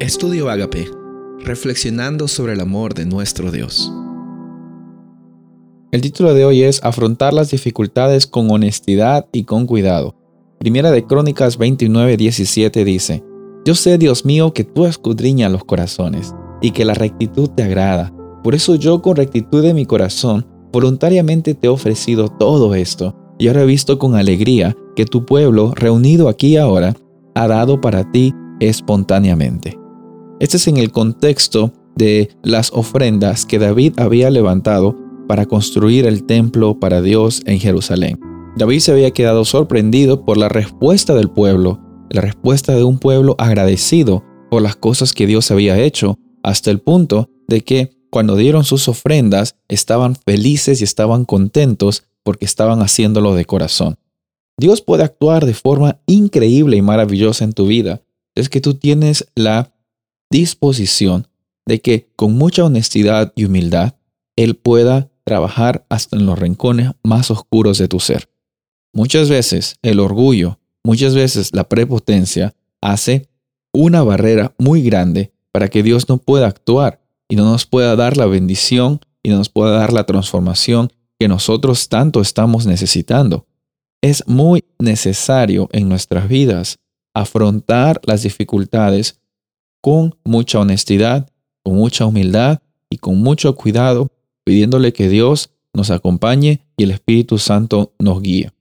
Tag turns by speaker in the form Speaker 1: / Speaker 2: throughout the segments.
Speaker 1: Estudio Agape, reflexionando sobre el amor de nuestro Dios.
Speaker 2: El título de hoy es Afrontar las dificultades con honestidad y con cuidado. Primera de Crónicas 29, 17 dice, Yo sé, Dios mío, que tú escudriñas los corazones y que la rectitud te agrada. Por eso yo con rectitud de mi corazón voluntariamente te he ofrecido todo esto y ahora he visto con alegría que tu pueblo, reunido aquí ahora, ha dado para ti espontáneamente. Este es en el contexto de las ofrendas que David había levantado para construir el templo para Dios en Jerusalén. David se había quedado sorprendido por la respuesta del pueblo, la respuesta de un pueblo agradecido por las cosas que Dios había hecho, hasta el punto de que cuando dieron sus ofrendas estaban felices y estaban contentos porque estaban haciéndolo de corazón. Dios puede actuar de forma increíble y maravillosa en tu vida. Es que tú tienes la disposición de que con mucha honestidad y humildad Él pueda trabajar hasta en los rincones más oscuros de tu ser. Muchas veces el orgullo, muchas veces la prepotencia hace una barrera muy grande para que Dios no pueda actuar y no nos pueda dar la bendición y no nos pueda dar la transformación que nosotros tanto estamos necesitando. Es muy necesario en nuestras vidas afrontar las dificultades con mucha honestidad, con mucha humildad y con mucho cuidado, pidiéndole que Dios nos acompañe y el Espíritu Santo nos guíe.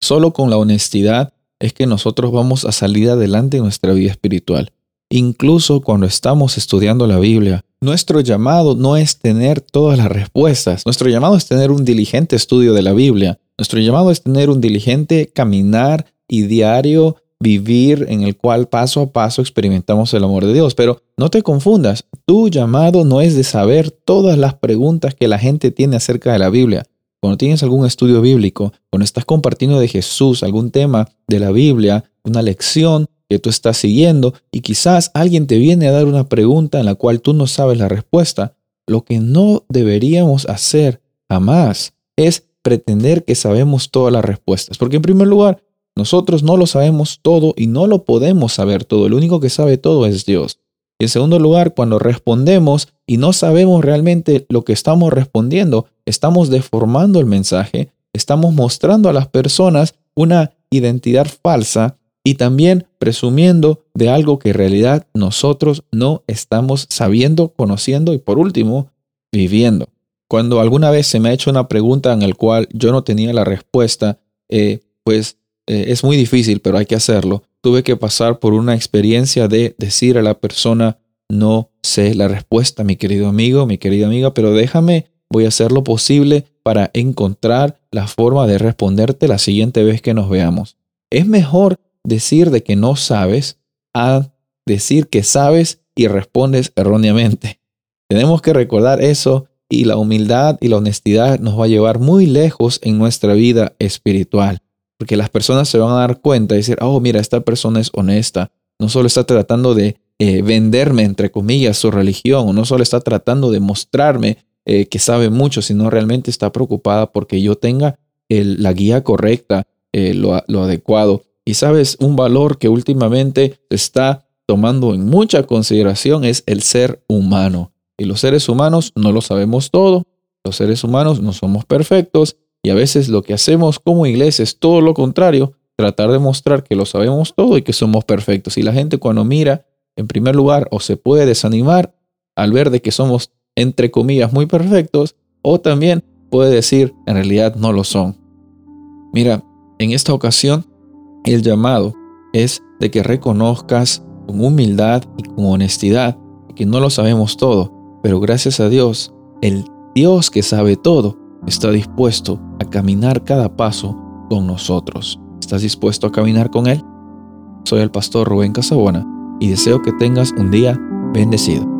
Speaker 2: Solo con la honestidad es que nosotros vamos a salir adelante en nuestra vida espiritual. Incluso cuando estamos estudiando la Biblia, nuestro llamado no es tener todas las respuestas, nuestro llamado es tener un diligente estudio de la Biblia, nuestro llamado es tener un diligente caminar y diario vivir en el cual paso a paso experimentamos el amor de Dios. Pero no te confundas, tu llamado no es de saber todas las preguntas que la gente tiene acerca de la Biblia. Cuando tienes algún estudio bíblico, cuando estás compartiendo de Jesús algún tema de la Biblia, una lección que tú estás siguiendo y quizás alguien te viene a dar una pregunta en la cual tú no sabes la respuesta, lo que no deberíamos hacer jamás es pretender que sabemos todas las respuestas. Porque en primer lugar, nosotros no lo sabemos todo y no lo podemos saber todo. El único que sabe todo es Dios. En segundo lugar, cuando respondemos y no sabemos realmente lo que estamos respondiendo, estamos deformando el mensaje, estamos mostrando a las personas una identidad falsa y también presumiendo de algo que en realidad nosotros no estamos sabiendo, conociendo y por último, viviendo. Cuando alguna vez se me ha hecho una pregunta en la cual yo no tenía la respuesta, eh, pues eh, es muy difícil, pero hay que hacerlo. Tuve que pasar por una experiencia de decir a la persona, no sé la respuesta, mi querido amigo, mi querida amiga, pero déjame, voy a hacer lo posible para encontrar la forma de responderte la siguiente vez que nos veamos. Es mejor decir de que no sabes a decir que sabes y respondes erróneamente. Tenemos que recordar eso y la humildad y la honestidad nos va a llevar muy lejos en nuestra vida espiritual. Porque las personas se van a dar cuenta y decir, oh, mira, esta persona es honesta. No solo está tratando de eh, venderme, entre comillas, su religión, o no solo está tratando de mostrarme eh, que sabe mucho, sino realmente está preocupada porque yo tenga la guía correcta, eh, lo, lo adecuado. Y sabes, un valor que últimamente está tomando en mucha consideración es el ser humano. Y los seres humanos no lo sabemos todo, los seres humanos no somos perfectos y a veces lo que hacemos como iglesia es todo lo contrario, tratar de mostrar que lo sabemos todo y que somos perfectos. Y la gente cuando mira, en primer lugar, o se puede desanimar al ver de que somos, entre comillas, muy perfectos, o también puede decir, en realidad no lo son. Mira, en esta ocasión, el llamado es de que reconozcas con humildad y con honestidad que no lo sabemos todo, pero gracias a Dios, el Dios que sabe todo, está dispuesto a caminar cada paso con nosotros. ¿Estás dispuesto a caminar con Él? Soy el pastor Rubén Casabona y deseo que tengas un día bendecido.